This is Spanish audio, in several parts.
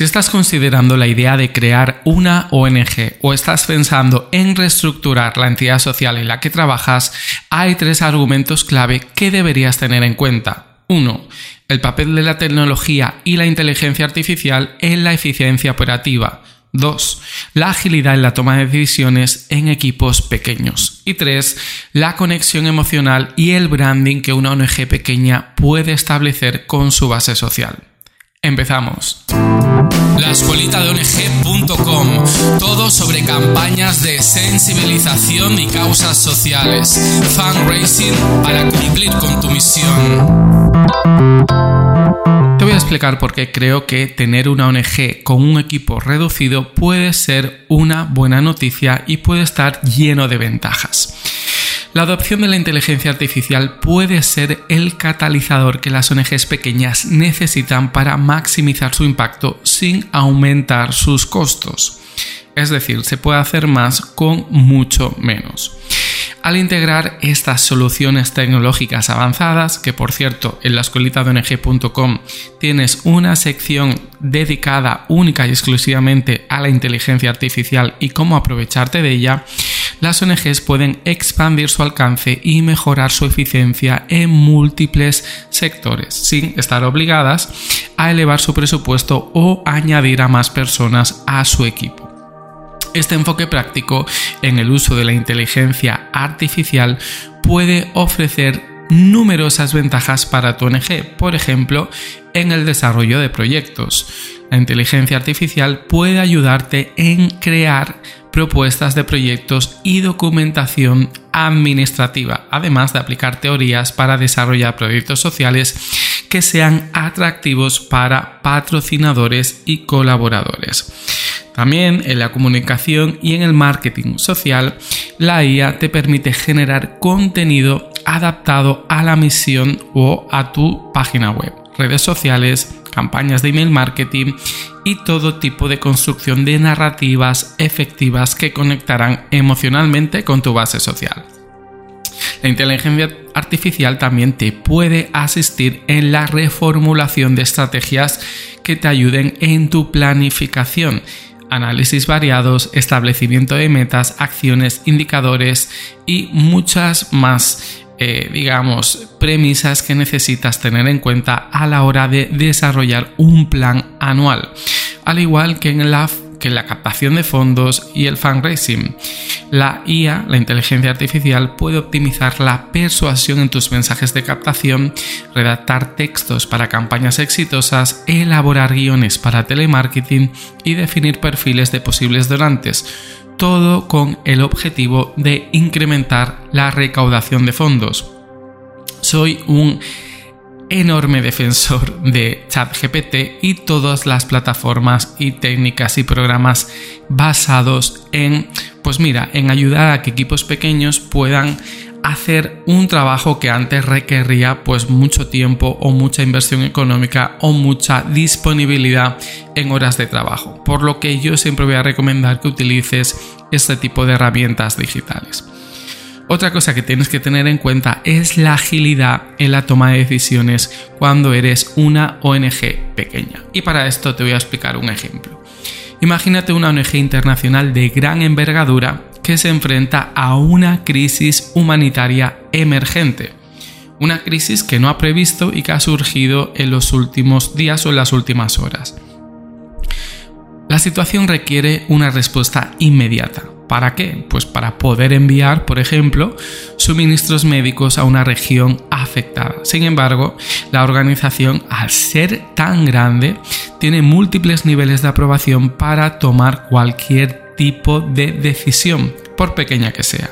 Si estás considerando la idea de crear una ONG o estás pensando en reestructurar la entidad social en la que trabajas, hay tres argumentos clave que deberías tener en cuenta. 1. El papel de la tecnología y la inteligencia artificial en la eficiencia operativa. 2. La agilidad en la toma de decisiones en equipos pequeños. Y 3. La conexión emocional y el branding que una ONG pequeña puede establecer con su base social. Empezamos. La escuelita de ONG.com. Todo sobre campañas de sensibilización y causas sociales. Fundraising para cumplir con tu misión. Te voy a explicar por qué creo que tener una ONG con un equipo reducido puede ser una buena noticia y puede estar lleno de ventajas. La adopción de la inteligencia artificial puede ser el catalizador que las ONGs pequeñas necesitan para maximizar su impacto sin aumentar sus costos. Es decir, se puede hacer más con mucho menos. Al integrar estas soluciones tecnológicas avanzadas, que por cierto en la escuelita de ONG.com tienes una sección dedicada única y exclusivamente a la inteligencia artificial y cómo aprovecharte de ella, las ONGs pueden expandir su alcance y mejorar su eficiencia en múltiples sectores, sin estar obligadas a elevar su presupuesto o añadir a más personas a su equipo. Este enfoque práctico en el uso de la inteligencia artificial puede ofrecer numerosas ventajas para tu ONG, por ejemplo, en el desarrollo de proyectos. La inteligencia artificial puede ayudarte en crear propuestas de proyectos y documentación administrativa, además de aplicar teorías para desarrollar proyectos sociales que sean atractivos para patrocinadores y colaboradores. También en la comunicación y en el marketing social, la IA te permite generar contenido adaptado a la misión o a tu página web, redes sociales, campañas de email marketing y todo tipo de construcción de narrativas efectivas que conectarán emocionalmente con tu base social. La inteligencia artificial también te puede asistir en la reformulación de estrategias que te ayuden en tu planificación análisis variados, establecimiento de metas, acciones, indicadores y muchas más, eh, digamos, premisas que necesitas tener en cuenta a la hora de desarrollar un plan anual. Al igual que en la que la captación de fondos y el fundraising. La IA, la inteligencia artificial, puede optimizar la persuasión en tus mensajes de captación, redactar textos para campañas exitosas, elaborar guiones para telemarketing y definir perfiles de posibles donantes todo con el objetivo de incrementar la recaudación de fondos. Soy un enorme defensor de ChatGPT y todas las plataformas y técnicas y programas basados en, pues mira, en ayudar a que equipos pequeños puedan hacer un trabajo que antes requería pues mucho tiempo o mucha inversión económica o mucha disponibilidad en horas de trabajo. Por lo que yo siempre voy a recomendar que utilices este tipo de herramientas digitales. Otra cosa que tienes que tener en cuenta es la agilidad en la toma de decisiones cuando eres una ONG pequeña. Y para esto te voy a explicar un ejemplo. Imagínate una ONG internacional de gran envergadura se enfrenta a una crisis humanitaria emergente. Una crisis que no ha previsto y que ha surgido en los últimos días o en las últimas horas. La situación requiere una respuesta inmediata. ¿Para qué? Pues para poder enviar, por ejemplo, suministros médicos a una región afectada. Sin embargo, la organización, al ser tan grande, tiene múltiples niveles de aprobación para tomar cualquier tipo de decisión, por pequeña que sea.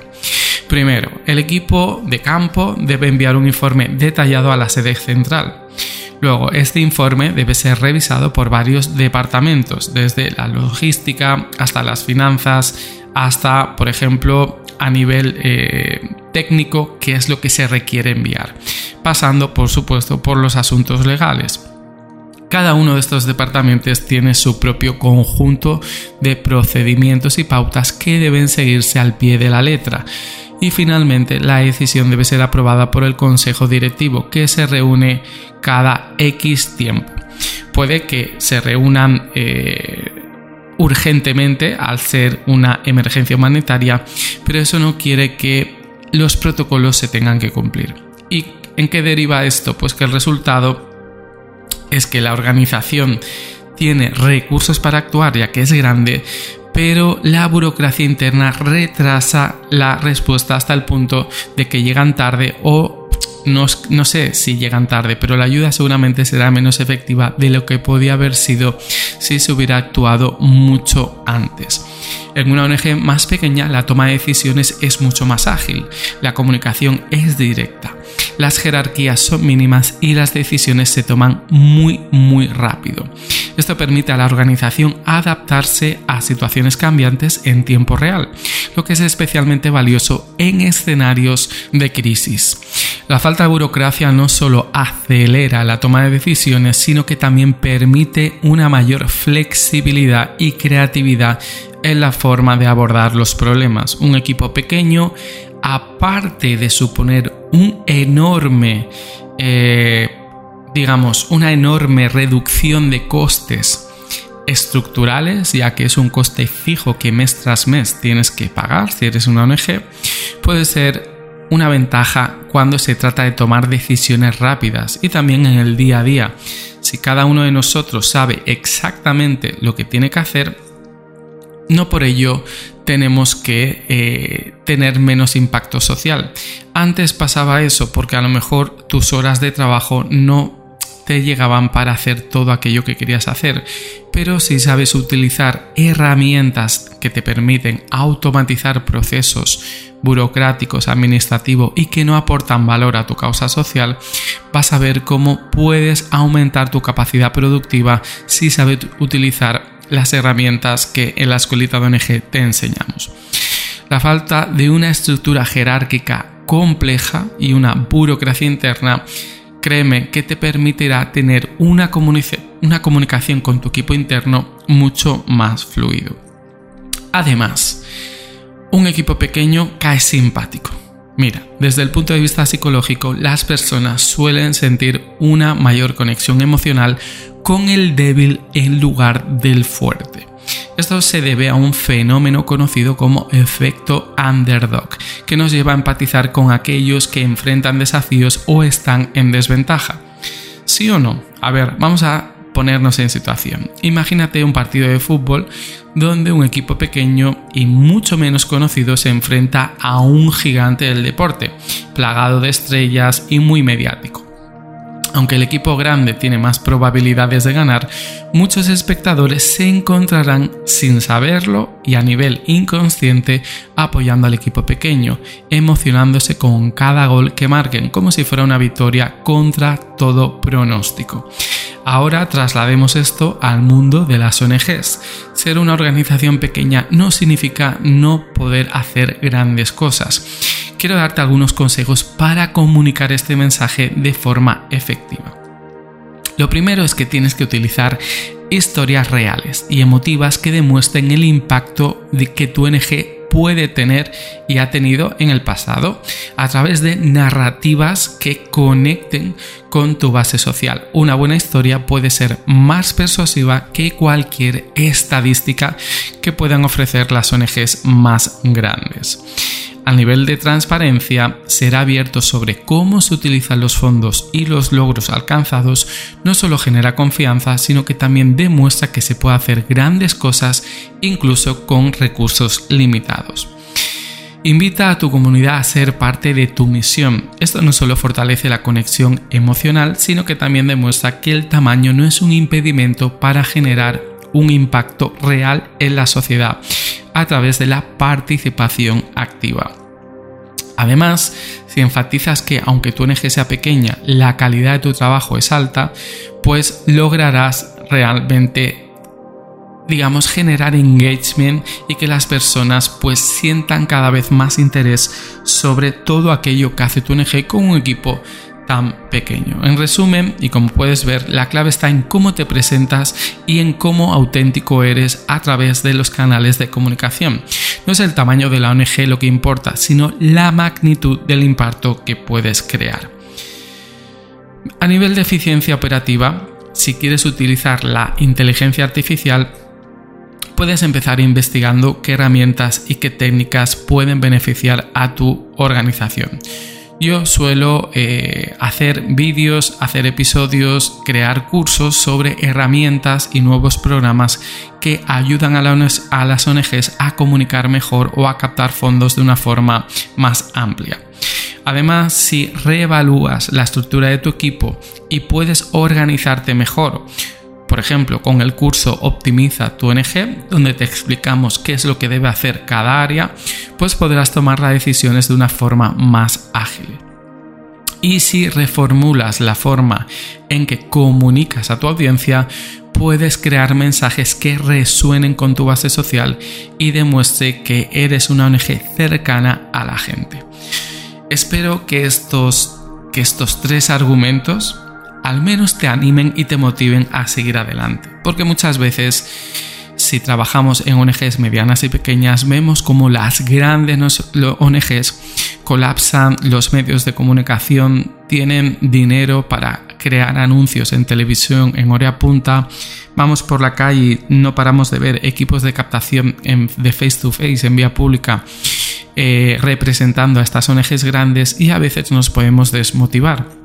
Primero, el equipo de campo debe enviar un informe detallado a la sede central. Luego, este informe debe ser revisado por varios departamentos, desde la logística hasta las finanzas, hasta, por ejemplo, a nivel eh, técnico, qué es lo que se requiere enviar, pasando, por supuesto, por los asuntos legales. Cada uno de estos departamentos tiene su propio conjunto de procedimientos y pautas que deben seguirse al pie de la letra y finalmente la decisión debe ser aprobada por el Consejo Directivo que se reúne cada X tiempo. Puede que se reúnan eh, urgentemente al ser una emergencia humanitaria, pero eso no quiere que los protocolos se tengan que cumplir. ¿Y en qué deriva esto? Pues que el resultado es que la organización tiene recursos para actuar ya que es grande, pero la burocracia interna retrasa la respuesta hasta el punto de que llegan tarde o no, sé si llegan tarde, pero la ayuda seguramente será menos efectiva de lo que podía haber sido si se hubiera actuado mucho antes. En una ONG más pequeña la toma de decisiones es mucho más ágil, la comunicación es directa, las jerarquías son mínimas y las decisiones se toman muy muy rápido. Esto permite a la organización adaptarse a situaciones cambiantes en tiempo real, lo que es especialmente valioso en escenarios de crisis. La falta de burocracia no solo acelera la toma de decisiones, sino que también permite una mayor flexibilidad y creatividad en la forma de abordar los problemas. Un equipo pequeño, aparte de suponer un enorme eh, digamos, una enorme reducción de costes estructurales, ya que es un coste fijo que mes tras mes tienes que pagar si eres una ONG, puede ser una ventaja cuando se trata de tomar decisiones rápidas y también en el día a día. Si cada uno de nosotros sabe exactamente lo que tiene que hacer, no por ello tenemos que eh, tener menos impacto social. Antes pasaba eso porque a lo mejor tus horas de trabajo no te llegaban para hacer todo aquello que querías hacer. Pero si sabes utilizar herramientas que te permiten automatizar procesos burocráticos, administrativos y que no aportan valor a tu causa social, vas a ver cómo puedes aumentar tu capacidad productiva si sabes utilizar las herramientas que en la escuelita de ONG te enseñamos. La falta de una estructura jerárquica compleja y una burocracia interna créeme que te permitirá tener una, una comunicación con tu equipo interno mucho más fluido. Además, un equipo pequeño cae simpático. Mira, desde el punto de vista psicológico, las personas suelen sentir una mayor conexión emocional con el débil en lugar del fuerte. Esto se debe a un fenómeno conocido como efecto underdog, que nos lleva a empatizar con aquellos que enfrentan desafíos o están en desventaja. ¿Sí o no? A ver, vamos a ponernos en situación. Imagínate un partido de fútbol donde un equipo pequeño y mucho menos conocido se enfrenta a un gigante del deporte, plagado de estrellas y muy mediático. Aunque el equipo grande tiene más probabilidades de ganar, muchos espectadores se encontrarán sin saberlo y a nivel inconsciente apoyando al equipo pequeño, emocionándose con cada gol que marquen como si fuera una victoria contra todo pronóstico. Ahora traslademos esto al mundo de las ONGs. Ser una organización pequeña no significa no poder hacer grandes cosas quiero darte algunos consejos para comunicar este mensaje de forma efectiva. Lo primero es que tienes que utilizar historias reales y emotivas que demuestren el impacto de que tu ONG puede tener y ha tenido en el pasado a través de narrativas que conecten con tu base social. Una buena historia puede ser más persuasiva que cualquier estadística que puedan ofrecer las ONGs más grandes a nivel de transparencia será abierto sobre cómo se utilizan los fondos y los logros alcanzados, no solo genera confianza, sino que también demuestra que se puede hacer grandes cosas incluso con recursos limitados. Invita a tu comunidad a ser parte de tu misión. Esto no solo fortalece la conexión emocional, sino que también demuestra que el tamaño no es un impedimento para generar un impacto real en la sociedad a través de la participación activa. Además, si enfatizas que aunque tu ONG sea pequeña, la calidad de tu trabajo es alta, pues lograrás realmente digamos generar engagement y que las personas pues sientan cada vez más interés sobre todo aquello que hace tu ONG con un equipo tan pequeño. En resumen, y como puedes ver, la clave está en cómo te presentas y en cómo auténtico eres a través de los canales de comunicación. No es el tamaño de la ONG lo que importa, sino la magnitud del impacto que puedes crear. A nivel de eficiencia operativa, si quieres utilizar la inteligencia artificial, puedes empezar investigando qué herramientas y qué técnicas pueden beneficiar a tu organización. Yo suelo eh, hacer vídeos, hacer episodios, crear cursos sobre herramientas y nuevos programas que ayudan a, a las ONGs a comunicar mejor o a captar fondos de una forma más amplia. Además, si reevalúas la estructura de tu equipo y puedes organizarte mejor, por ejemplo, con el curso Optimiza tu ONG, donde te explicamos qué es lo que debe hacer cada área, pues podrás tomar las decisiones de una forma más ágil. Y si reformulas la forma en que comunicas a tu audiencia, puedes crear mensajes que resuenen con tu base social y demuestre que eres una ONG cercana a la gente. Espero que estos, que estos tres argumentos al menos te animen y te motiven a seguir adelante. Porque muchas veces si trabajamos en ONGs medianas y pequeñas, vemos como las grandes ONGs colapsan los medios de comunicación, tienen dinero para crear anuncios en televisión en hora punta, vamos por la calle, no paramos de ver equipos de captación de face to face en vía pública eh, representando a estas ONGs grandes y a veces nos podemos desmotivar.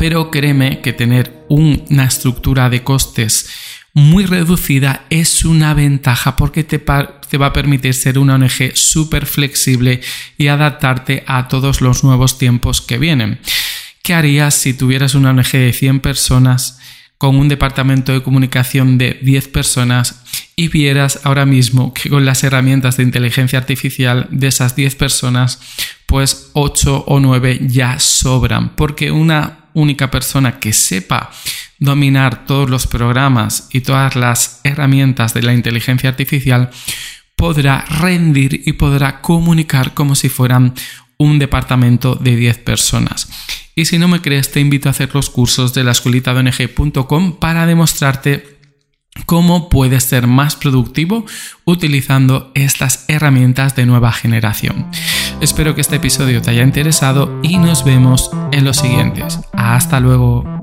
Pero créeme que tener una estructura de costes muy reducida es una ventaja porque te, va a permitir ser una ONG súper flexible y adaptarte a todos los nuevos tiempos que vienen. ¿Qué harías si tuvieras una ONG de 100 personas con un departamento de comunicación de 10 personas y vieras ahora mismo que con las herramientas de inteligencia artificial de esas 10 personas, pues 8 o 9 ya sobran, porque una única persona que sepa dominar todos los programas y todas las herramientas de la inteligencia artificial podrá rendir y podrá comunicar como si fueran un departamento de 10 personas. Y si no me crees, te invito a hacer los cursos de la escuelita para demostrarte cómo puedes ser más productivo utilizando estas herramientas de nueva generación. Espero que este episodio te haya interesado y nos vemos en los siguientes. Hasta luego.